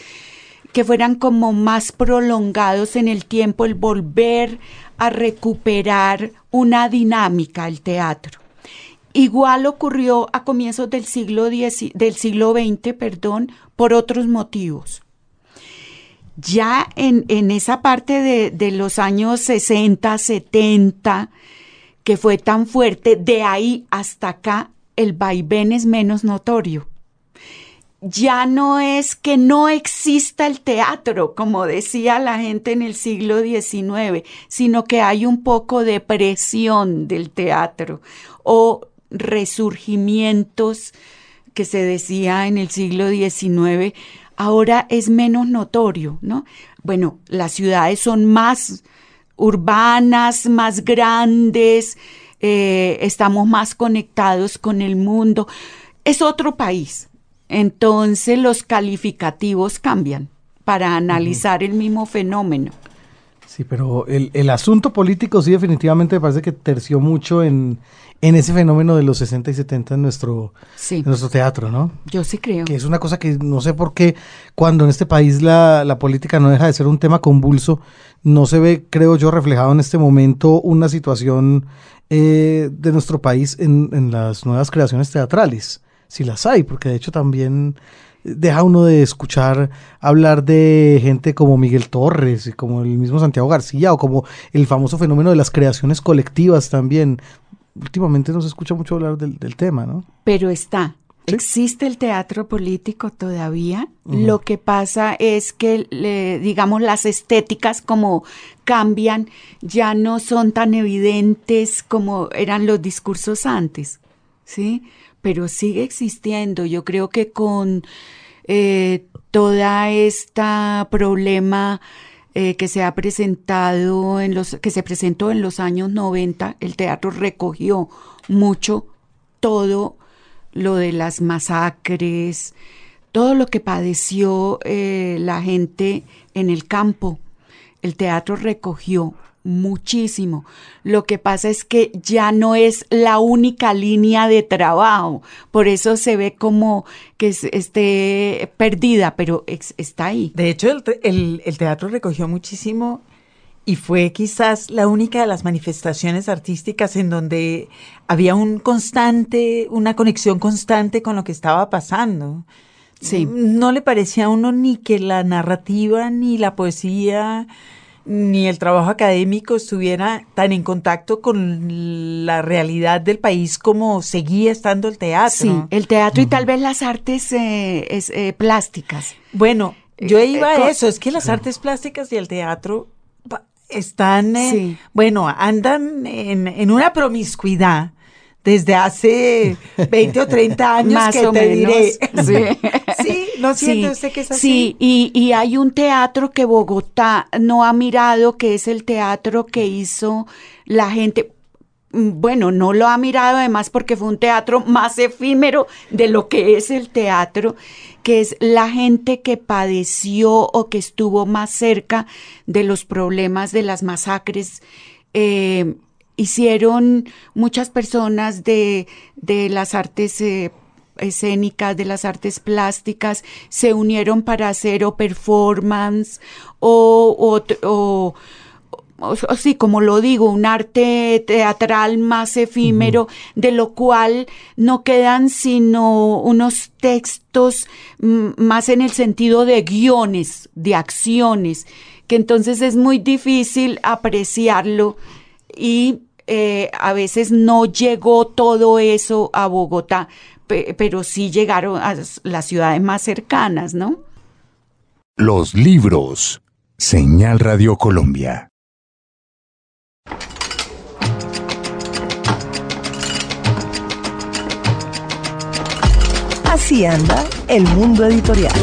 que fueran como más prolongados en el tiempo, el volver a recuperar una dinámica al teatro. Igual ocurrió a comienzos del siglo, del siglo XX, perdón, por otros motivos. Ya en, esa parte de, de los años 60, 70, que fue tan fuerte, de ahí hasta acá el vaivén es menos notorio ya no es que no exista el teatro, como decía la gente en el siglo XIX, sino que hay un poco de presión del teatro o resurgimientos que se decía en el siglo XIX, ahora es menos notorio, ¿no? Bueno, las ciudades son más urbanas, más grandes, eh, estamos más conectados con el mundo. Es otro país, entonces los calificativos cambian para analizar el mismo fenómeno. Sí, pero el, asunto político sí definitivamente me parece que terció mucho en, ese fenómeno de los 60 y 70 en nuestro, nuestro teatro, ¿no? Yo sí creo. Que es una cosa que no sé por qué cuando en este país la, la política no deja de ser un tema convulso, no se ve, creo yo, reflejado en este momento una situación eh, de nuestro país en, en las nuevas creaciones teatrales si las hay, porque de hecho también deja uno de escuchar hablar de gente como Miguel Torres, y como el mismo Santiago García, o como el famoso fenómeno de las creaciones colectivas también. Últimamente no se escucha mucho hablar del, del tema, ¿no? Pero está, ¿Existe el teatro político todavía? Lo que pasa es que, digamos, las estéticas como cambian, ya no son tan evidentes como eran los discursos antes, ¿sí? Pero sigue existiendo. Yo creo que con eh, toda esta problema eh, que se ha presentado en los, que se presentó en los años 90, el teatro recogió mucho todo lo de las masacres, todo lo que padeció eh, la gente en el campo. El teatro recogió muchísimo. Lo que pasa es que ya no es la única línea de trabajo, por eso se ve como que esté perdida, pero está ahí. De hecho, el, el teatro recogió muchísimo y fue quizás la única de las manifestaciones artísticas en donde había un constante, una conexión constante con lo que estaba pasando. Sí. No le parecía a uno ni que la narrativa, ni la poesía, ni el trabajo académico estuviera tan en contacto con la realidad del país como seguía estando el teatro. Sí, el teatro y tal vez las artes eh, eh, plásticas. Bueno, yo eh, iba a eso, es que las artes plásticas y el teatro están, eh, bueno, andan en, una promiscuidad desde hace 20 o 30 años Más que o te menos. diré. Sí. sí, ¿no siente usted que es así? Sí, y, y hay un teatro que Bogotá no ha mirado, que es el teatro que hizo la gente mm, bueno, no lo ha mirado además porque fue un teatro más efímero de lo que es el teatro, que es la gente que padeció o que estuvo más cerca de los problemas de las masacres. Eh, hicieron muchas personas de, de las artes eh, escénicas, de las artes plásticas, se unieron para hacer o performance o, o, o así como lo digo, un arte teatral más efímero, de lo cual no quedan sino unos textos más en el sentido de guiones, de acciones, que entonces es muy difícil apreciarlo y eh, a veces no llegó todo eso a Bogotá, pero sí llegaron a las ciudades más cercanas, ¿no? Los libros. Señal Radio Colombia. Así anda el mundo editorial.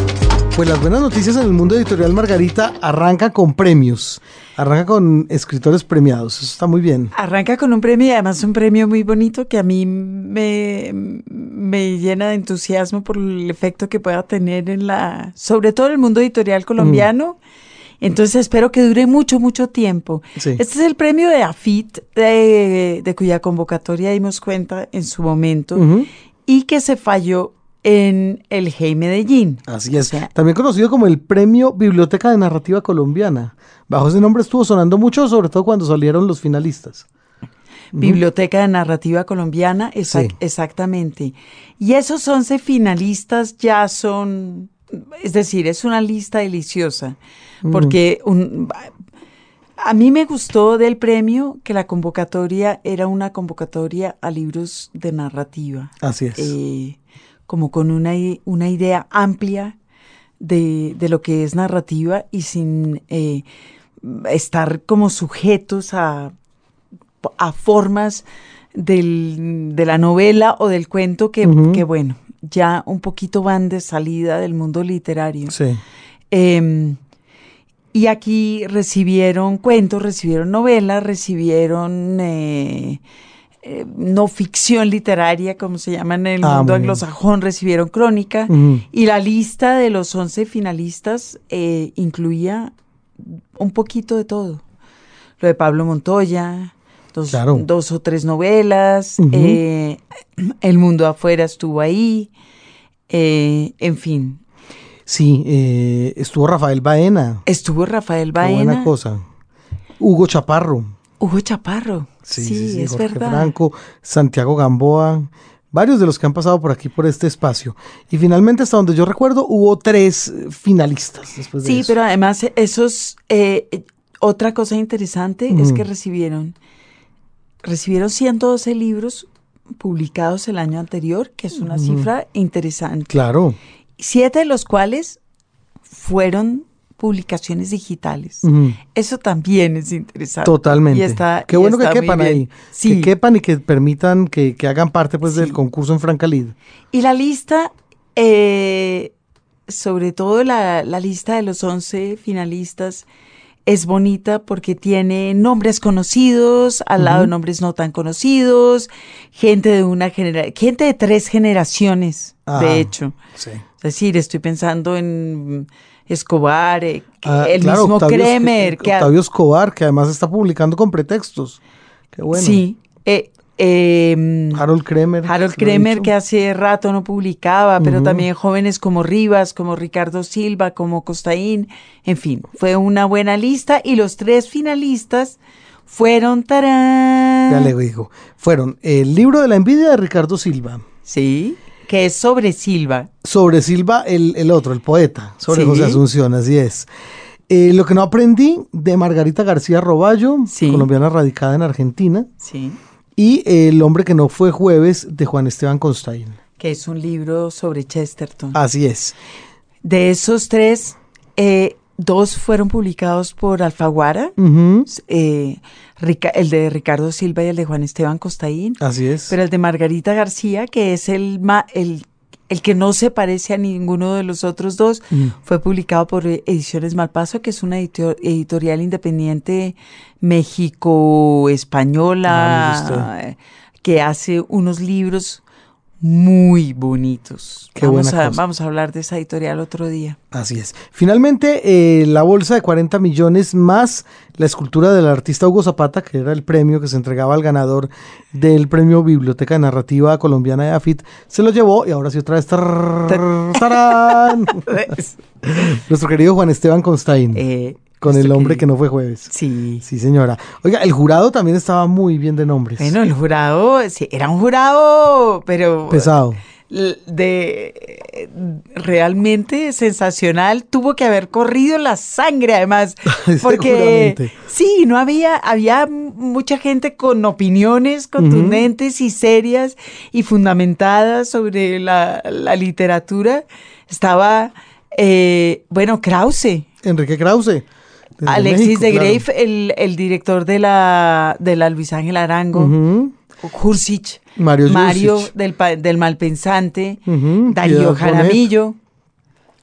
Pues las buenas noticias en el mundo editorial Margarita arranca con premios, arranca con escritores premiados, eso está muy bien. Arranca con un premio y además un premio muy bonito que a mí me, me llena de entusiasmo por el efecto que pueda tener en la, sobre todo en el mundo editorial colombiano. Entonces espero que dure mucho, mucho tiempo. Sí. Este es el premio de AFIT, de, de cuya convocatoria dimos cuenta en su momento y que se falló en el GEI Medellín. Así es. O sea, También conocido como el Premio Biblioteca de Narrativa Colombiana. Bajo ese nombre estuvo sonando mucho, sobre todo cuando salieron los finalistas. Biblioteca de Narrativa Colombiana, Sí. exactamente. Y esos 11 finalistas ya son, es decir, es una lista deliciosa, porque un- a mí me gustó del premio que la convocatoria era una convocatoria a libros de narrativa. Así es. eh, como con una, una idea amplia de, de lo que es narrativa y sin eh, estar como sujetos a, a formas del- de la novela o del cuento que, que, bueno, ya un poquito van de salida del mundo literario. Sí. Em, y aquí recibieron cuentos, recibieron novelas, recibieron eh, eh, no ficción literaria, como se llama en el Ah, mundo anglosajón, recibieron crónica. Y la lista de los 11 finalistas eh, incluía un poquito de todo. Lo de Pablo Montoya, dos, Claro. dos o tres novelas, eh, El mundo afuera estuvo ahí, en fin. Sí, estuvo Rafael Baena. Estuvo Rafael Qué buena Baena, cosa. Hugo Chaparro. Hugo Chaparro, Sí, sí, sí, sí, es Jorge verdad. Franco, Santiago Gamboa, varios de los que han pasado por aquí, por este espacio. Y finalmente, hasta donde yo recuerdo, hubo tres eh, finalistas después de Sí, eso. pero además esos, eh, eh, otra cosa interesante es que recibieron, recibieron 112 libros publicados el año anterior, que es una cifra interesante. Claro. Siete de los cuales fueron publicaciones digitales. Eso también es interesante. Totalmente. Y está, Qué bueno que está quepan ahí. Sí. Que quepan y que permitan que, que hagan parte pues Sí. del concurso en Francalid. Y la lista, eh, sobre todo la, la lista de los 11 finalistas, es bonita porque tiene nombres conocidos, al lado nombres no tan conocidos, gente de una genera gente de tres generaciones, de hecho. Sí. Es decir, estoy pensando en Escobar, eh, Ah, el claro, mismo Octavio, Kremer, que Octavio Escobar, que además está publicando con pretextos. Qué bueno. sí, eh, eh, Harold Kremer. Harold Kremer, que hace rato no publicaba, pero también jóvenes como Rivas, como Ricardo Silva, como Costaín, en fin, fue una buena lista y los tres finalistas fueron tarán. Ya le digo. Fueron El libro de la envidia de Ricardo Silva. Sí, que es sobre Silva. Sobre Silva, el, el otro, el poeta. Sobre Sí. José Asunción, así es. Eh, lo que no aprendí de Margarita García Roballo, Sí. colombiana radicada en Argentina. Sí, Y El hombre que no fue jueves de Juan Esteban Constaín. que es un libro sobre Chesterton. Así es. De esos tres, eh, dos fueron publicados por Alfaguara, eh, Rica- el de Ricardo Silva y el de Juan Esteban Costaín. Así es. Pero el de Margarita García, que es el, ma- el, el que no se parece a ninguno de los otros dos, Mm. fue publicado por Ediciones Malpaso, que es una edito- editorial independiente Ah, México-española, eh, que hace unos libros muy bonitos. Qué vamos, buena a, cosa. vamos a hablar de esa editorial otro día. Así es. Finalmente, eh, la bolsa de 40 millones más la escultura del artista Hugo Zapata, que era el premio que se entregaba al ganador del premio Biblioteca Narrativa Colombiana de AFIT, se lo llevó y ahora sí otra vez. tar- tarán, Nuestro querido Juan Esteban Constaín, Eh, con esto el hombre que no fue jueves. Sí. Sí, señora. Oiga, el jurado también estaba muy bien de nombres. Bueno, el jurado, sí, era un jurado, pero... Pesado. de realmente sensacional tuvo que haber corrido la sangre además porque sí no había había mucha gente con opiniones contundentes y serias y fundamentadas sobre la, la literatura estaba eh, bueno Krause Enrique Krause. Alexis México, de claro. Grave el, el director de la de la Luis Ángel Arango. Jursic, Mario del, del Malpensante, Ujú, Darío Piedad Jaramillo,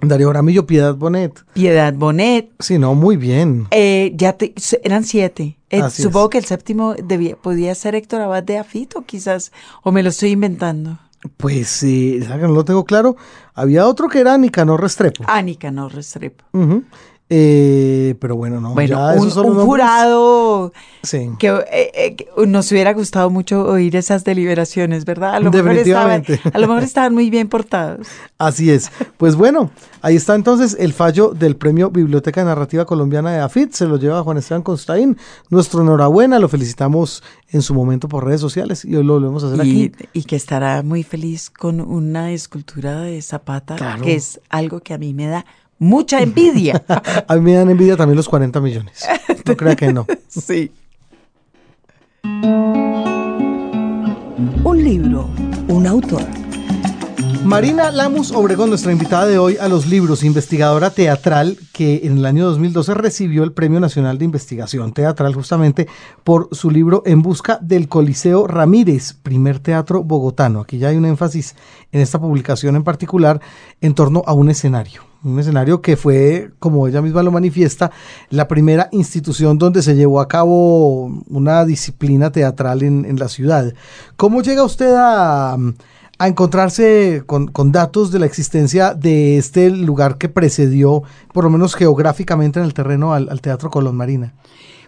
Darío Ramillo, Piedad Bonet. Piedad Bonet. Sí, no, muy bien. eh, ya te- eran siete. Eh, supongo es. que el séptimo debía, podía ser Héctor Abad de Afito, quizás, o me lo estoy inventando. Pues, eh, ¿sabe que no lo tengo claro. Había otro que era Nicanor Restrepo. Ánica, no Restrepo. Ujú. Eh, pero bueno, no. Bueno, ya un, jurado Sí. que, eh, eh, que nos hubiera gustado mucho oír esas deliberaciones, ¿verdad? A lo, mejor estaban, Definitivamente. a lo mejor estaban muy bien portados. Así es. Pues bueno, ahí está entonces el fallo del premio Biblioteca Narrativa Colombiana de AFIT. Se lo lleva Juan Esteban Constaín. Nuestro enhorabuena, lo felicitamos en su momento por redes sociales y hoy lo volvemos a hacer Y, aquí. y que estará muy feliz con una escultura de Zapata, Claro. que es algo que a mí me da mucha envidia. A mí me dan envidia también los 40 millones. No crea que no. sí. Un libro, un autor. Marina Lamus Obregón, nuestra invitada de hoy a los libros, investigadora teatral que en el año 2012 recibió el Premio Nacional de Investigación Teatral justamente por su libro En Busca del Coliseo Ramírez, primer teatro bogotano. Aquí ya hay un énfasis en esta publicación en particular en torno a un escenario. Un escenario que fue, como ella misma lo manifiesta, la primera institución donde se llevó a cabo una disciplina teatral en, la ciudad. ¿Cómo llega usted a, encontrarse con, con datos de la existencia de este lugar que precedió, por lo menos geográficamente en el terreno, al, al Teatro Colón Marina?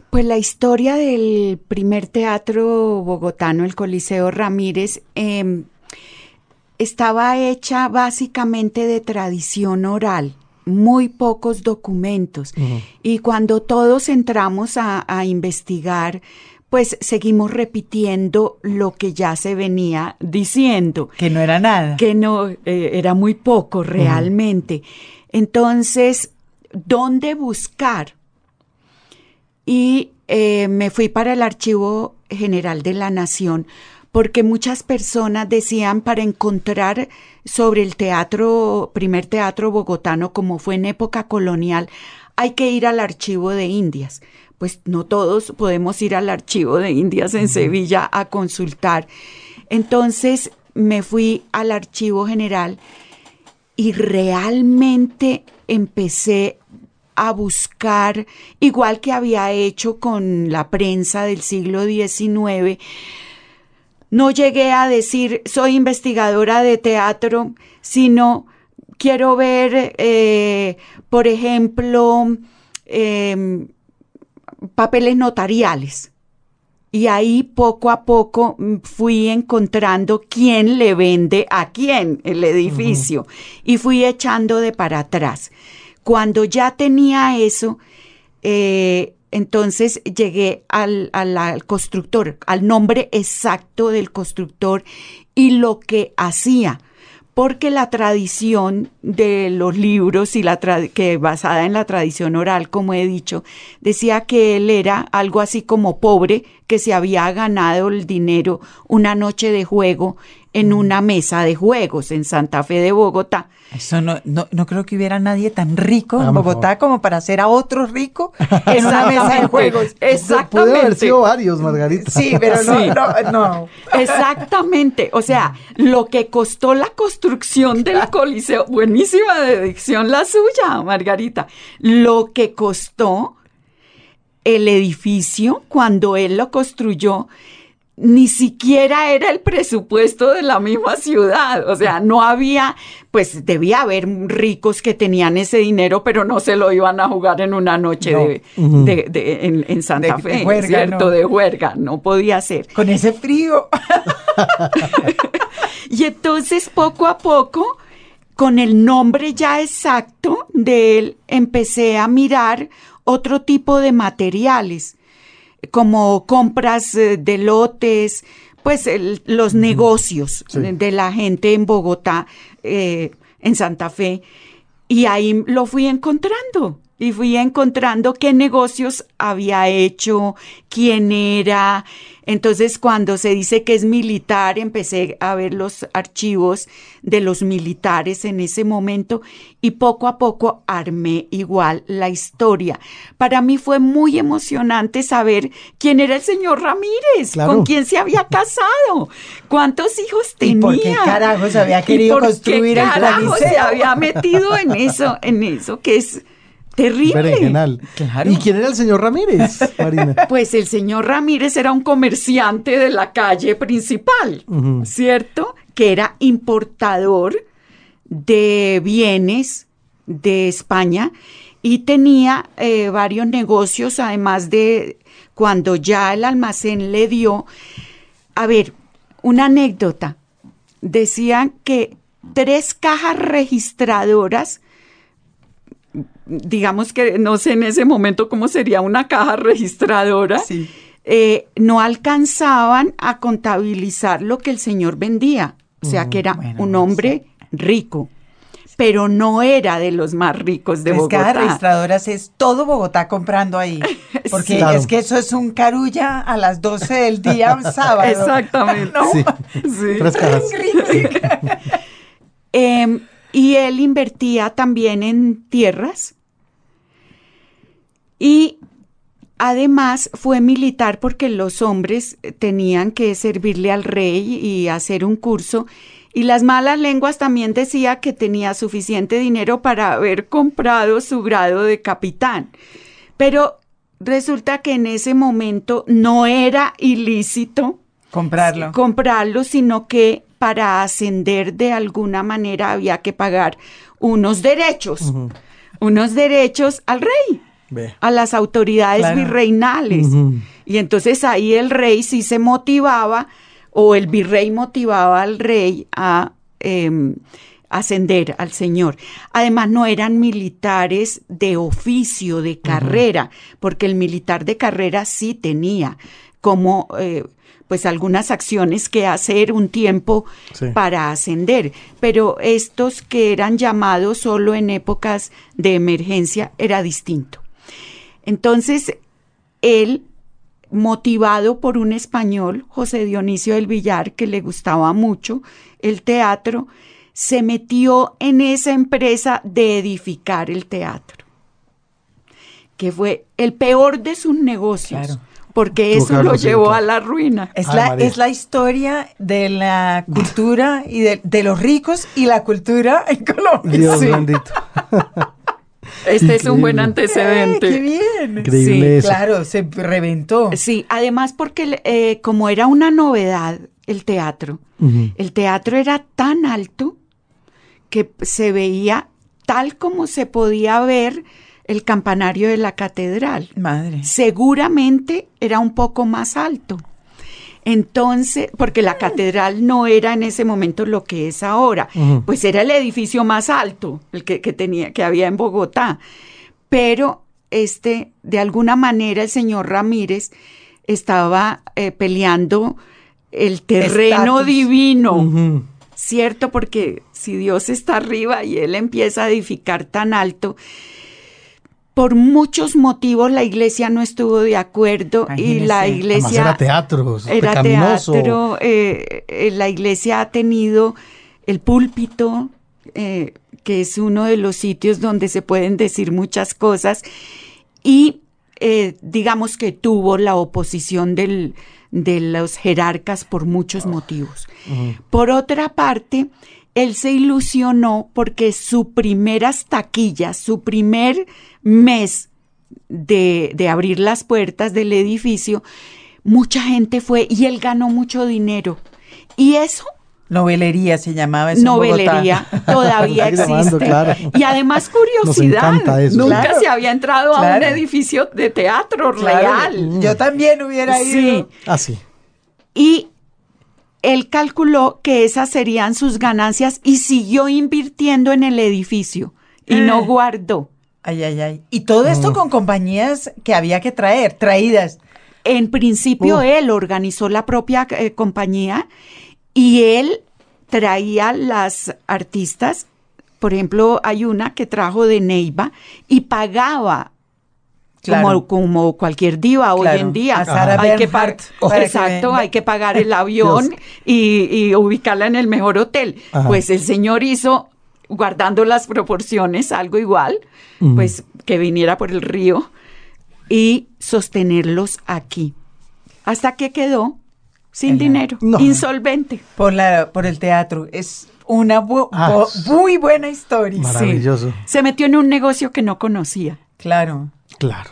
Pues la historia del primer teatro bogotano, el Coliseo Ramírez, eh, estaba hecha básicamente de tradición oral, muy pocos documentos. Y cuando todos entramos a, a investigar, pues seguimos repitiendo lo que ya se venía diciendo. Que no era nada. Que no, eh, era muy poco realmente. Entonces, ¿dónde buscar? Y eh, me fui para el Archivo General de la Nación porque muchas personas decían para encontrar sobre el teatro, primer teatro bogotano, como fue en época colonial, hay que ir al archivo de Indias. Pues no todos podemos ir al archivo de Indias en Sevilla a consultar. Entonces me fui al archivo general y realmente empecé a buscar, igual que había hecho con la prensa del siglo XIX, no llegué a decir soy investigadora de teatro, sino quiero ver, eh, por ejemplo, em, papeles notariales. Y ahí poco a poco mm, fui encontrando quién le vende a quién el edificio y fui echando de para atrás. Cuando ya tenía eso, eh, entonces llegué al, al, constructor, al nombre exacto del constructor y lo que hacía, porque la tradición de los libros y la que basada en la tradición oral, como he dicho, decía que él era algo así como pobre, que se había ganado el dinero una noche de juego en una mesa de juegos en Santa Fe de Bogotá. Eso no, no, no creo que hubiera nadie tan rico en Bogotá como para hacer a otro rico en una mesa de juegos. Exactamente. Puede haber sido varios, Margarita. Sí, pero no, no, no. Exactamente. O sea, lo que costó la construcción del Coliseo, buenísima dedicción la suya, Margarita. Lo que costó el edificio cuando él lo construyó ni siquiera era el presupuesto de la misma ciudad. O sea, no había, pues debía haber ricos que tenían ese dinero, pero no se lo iban a jugar en una noche de, en, Santa Fe, ¿cierto? De huelga, no podía ser. Con ese frío. y entonces, poco a poco, con el nombre ya exacto de él, empecé a mirar otro tipo de materiales como compras eh, de lotes, pues los negocios de la gente en Bogotá, eh, en Santa Fe, y ahí lo fui encontrando. Y fui encontrando qué negocios había hecho, quién era. Entonces, cuando se dice que es militar, empecé a ver los archivos de los militares en ese momento y poco a poco armé igual la historia. Para mí fue muy emocionante saber quién era el señor Ramírez, con quién se había casado, cuántos hijos tenía. ¿Y por qué carajo se había querido construir el se había metido en eso, en eso que es Terrible. ¿Y quién era el señor Ramírez, Marina? Pues el señor Ramírez era un comerciante de la calle principal, ¿cierto? Que era importador de bienes de España y tenía eh, varios negocios, además de cuando ya el almacén le dio, a ver, una anécdota, decían que tres cajas registradoras digamos que no sé en ese momento cómo sería una caja registradora, eh, no alcanzaban a contabilizar lo que el señor vendía. O sea que era un hombre rico, pero no era de los más ricos de Bogotá. Cajas registradoras es todo Bogotá comprando ahí. Porque es que eso es un carulla a las 12 del día un sábado. Exactamente. Sí. Em, y él invertía también en tierras y además fue militar porque los hombres tenían que servirle al rey y hacer un curso. Y las malas lenguas también decía que tenía suficiente dinero para haber comprado su grado de capitán. Pero resulta que en ese momento no era ilícito comprarlo, comprarlo sino que para ascender de alguna manera había que pagar unos derechos, unos derechos al rey a las autoridades virreinales. Y entonces ahí el rey sí se motivaba, o el virrey motivaba al rey a em, ascender al señor. Además, no eran militares de oficio, de carrera, porque el militar de carrera sí tenía como eh, pues algunas acciones que hacer, un tiempo Sí. para ascender. Pero estos que eran llamados solo en épocas de emergencia era distinto. Entonces, él, motivado por un español, José Dionisio del Villar, que le gustaba mucho el teatro, se metió en esa empresa de edificar el teatro, que fue el peor de sus negocios, Claro. porque eso lo llevó a la ruina. Es Ay, la, María. es la historia de la cultura y de, de los ricos y la cultura en Colombia. Dios Sí. bendito. Este es un buen. ¡Eh, antecedente. ¡Qué bien! Increíble Sí, eso. Claro, se reventó. Sí, además porque eh, como era una novedad el teatro, el teatro era tan alto que se veía tal como se podía ver el campanario de la catedral. Madre. Seguramente era un poco más alto. Entonces, porque la catedral no era en ese momento lo que es ahora, pues era el edificio más alto, el que, que tenía, que había en Bogotá. Pero este, de alguna manera, el señor Ramírez estaba eh, peleando el terreno Estatus. divino. ¿cierto? Porque si Dios está arriba y Él empieza a edificar tan alto, por muchos motivos la iglesia no estuvo de acuerdo y la. Además iglesia era teatro, era pecaminoso. teatro, eh, eh, la iglesia ha tenido el púlpito, eh, que es uno de los sitios donde se pueden decir muchas cosas, y eh, digamos que tuvo la oposición del- de los jerarcas por muchos motivos. Por otra parte, él se ilusionó porque su primeras taquillas, su primer mes de, de abrir las puertas del edificio, mucha gente fue y él ganó mucho dinero. Y eso, Novelería se llamaba eso novelería, todavía llamando, existe. claro. Y además curiosidad, eso. nunca Claro. se había entrado a un edificio de teatro Claro, real. Yo también hubiera ido. Sí. Ah, sí. Y él calculó que esas serían sus ganancias y siguió invirtiendo en el edificio y no guardó. Ay, ay, ay. Y todo esto con compañías que había que traer, traídas. En principio Uh. él organizó la propia eh, compañía y él traía las artistas. Por ejemplo, hay una que trajo de Neiva y pagaba Claro. como, como cualquier diva hoy en día. Hay que Exacto, hay que pagar el avión y, y ubicarla en el mejor hotel. Ajá. Pues el señor hizo, guardando las proporciones, algo igual, pues que viniera por el río y sostenerlos aquí. Hasta que quedó sin Ajá. dinero, No. insolvente. Por, la, por el teatro. Es una bu- Ah. muy buena historia. Maravilloso. Se metió en un negocio que no conocía. Claro. Claro.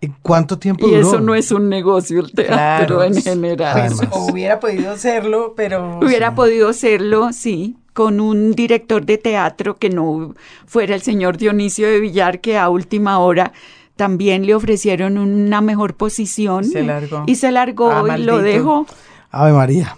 ¿Y ¿Cuánto tiempo Y duró? eso no es un negocio, el teatro Claro. en general. Pues, hubiera podido serlo, pero. Hubiera podido serlo, sí, con un director de teatro que no fuera el señor Dionisio de Villar, que a última hora también le ofrecieron una mejor posición. Y se largó. Y se largó Ah, y lo dejó. Ave María.